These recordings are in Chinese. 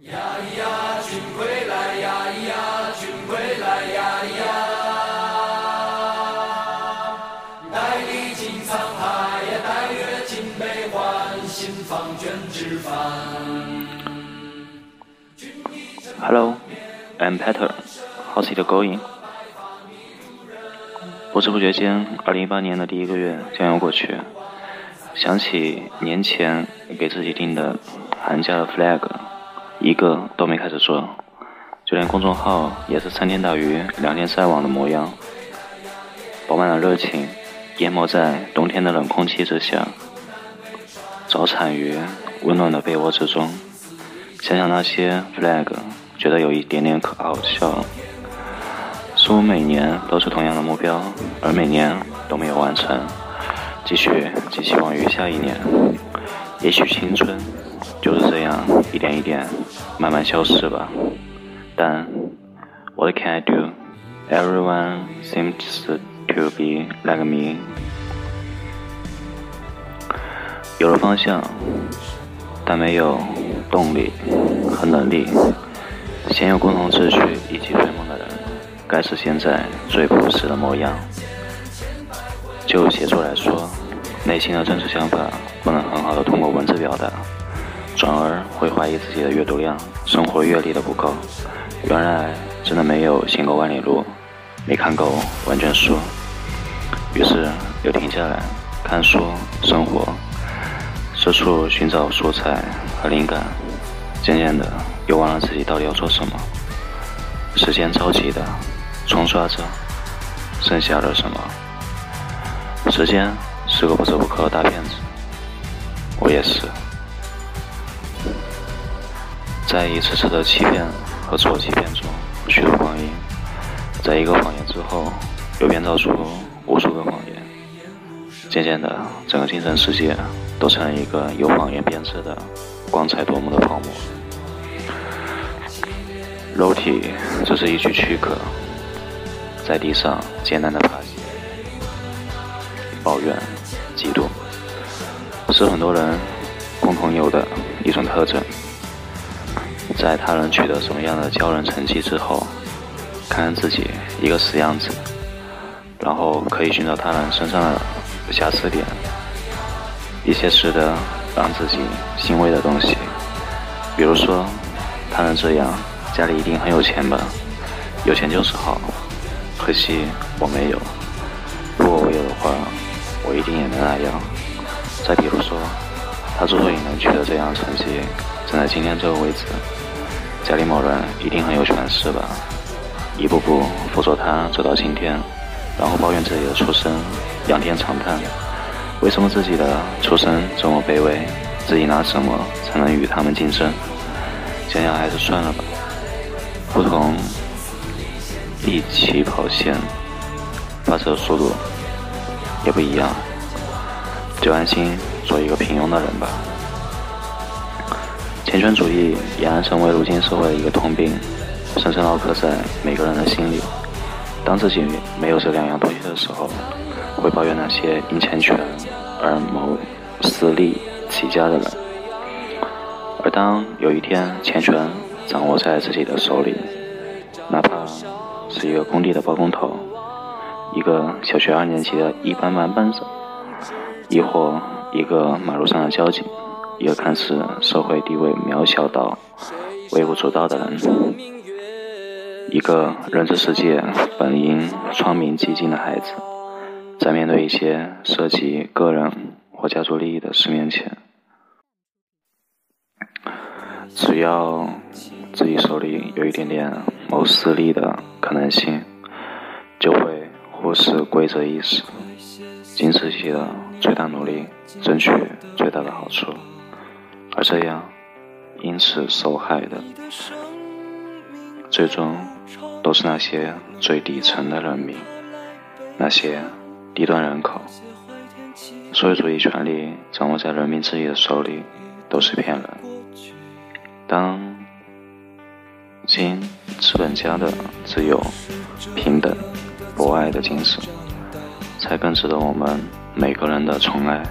呀呀，君归来呀呀，君归来呀呀，待历经沧海呀，待阅尽悲欢，心放卷纸帆。Hello, I'm Peter. How's it going? 不知不觉间，二零一八年的第一个月将要过去。想起年前给自己定的寒假的 flag，一个都没开始做，就连公众号也是三天打鱼两天晒网的模样，饱满的热情，淹没在冬天的冷空气之下，早产于温暖的被窝之中。想想那些 flag，觉得有一点点可好笑。似乎每年都是同样的目标，而每年都没有完成。继续寄希望于下一年。也许青春就是这样一点一点慢慢消失吧。但 What can I do? Everyone seems to be like me。有了方向，但没有动力和能力。先有共同秩序一起追梦的人，该是现在最朴实的模样。就写作来说。内心的真实想法不能很好的通过文字表达，转而会怀疑自己的阅读量、生活阅历的不够。原来真的没有行过万里路，没看够万卷书。于是又停下来看书、生活，四处寻找素材和灵感。渐渐的又忘了自己到底要做什么。时间着急的冲刷着，剩下了什么？时间。是个不折不扣的大骗子，我也是。在一次次的欺骗和自我欺骗中，许多谎言，在一个谎言之后，又编造出无数个谎言。渐渐的，整个精神世界都成了一个由谎言编织的光彩夺目的泡沫。肉体只是一具躯壳，在地上艰难的爬行，抱怨。嫉妒是很多人共同有的一种特征。在他人取得什么样的骄人成绩之后，看看自己一个死样子，然后可以寻找他人身上的瑕疵点，一些值得让自己欣慰的东西。比如说，他能这样，家里一定很有钱吧？有钱就是好，可惜我没有。如果我有的话。我一定也能那样。再比如说，他之所以能取得这样的成绩，站在今天这个位置，家里某人一定很有权势吧？一步步辅佐他走到今天，然后抱怨自己的出身，仰天长叹：为什么自己的出身这么卑微？自己拿什么才能与他们竞争？想想还是算了吧。不同立起跑线，发射速度。也不一样，就安心做一个平庸的人吧。钱权主义俨然成为如今社会的一个通病，深深烙刻在每个人的心里。当自己没有这两样东西的时候，会抱怨那些因钱权而谋私利起家的人；而当有一天钱权掌握在自己的手里，哪怕是一个工地的包工头。一个小学二年级的一班班班长，亦或一个马路上的交警，一个看似社会地位渺小到微不足道的人，一个认知世界本应窗明几净的孩子，在面对一些涉及个人或家族利益的事面前，只要自己手里有一点点谋私利的可能性，就会。忽视规则意识，尽自己的最大努力争取最大的好处，而这样因此受害的，最终都是那些最底层的人民，那些低端人口。所有主义权利掌握在人民自己的手里，都是骗人。当今资本家的自由、平等。博爱的精神，才更值得我们每个人的宠爱。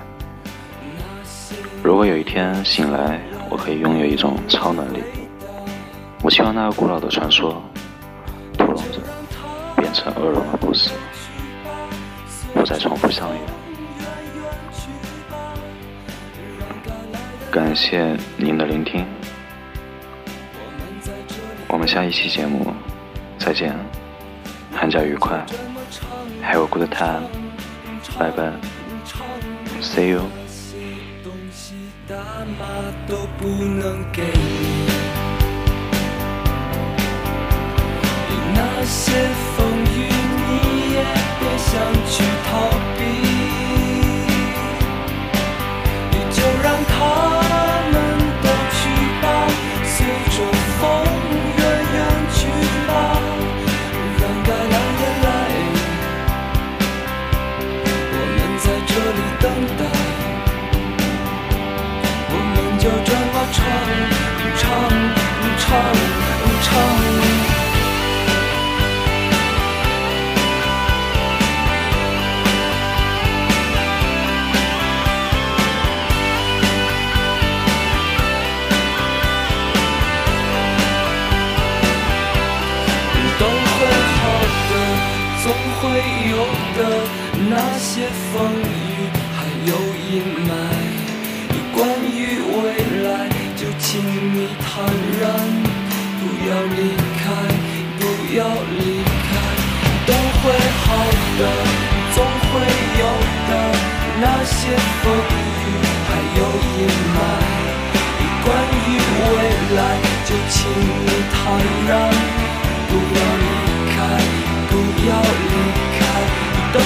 如果有一天醒来，我可以拥有一种超能力，我希望那个古老的传说，屠龙者变成恶龙的故事，不再重复上演。感谢您的聆听，我们下一期节目再见，寒假愉快，Have a good time，拜拜，See you。大妈都不能给你，那些风雨你也别想去。的，总会有的。那些风雨还有阴霾，关于未来，就请你坦然，不要离开，不要离开。都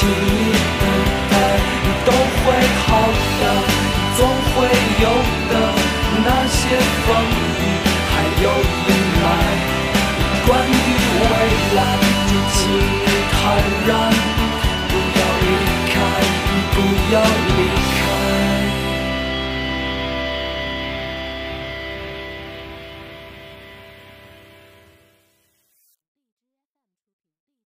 team.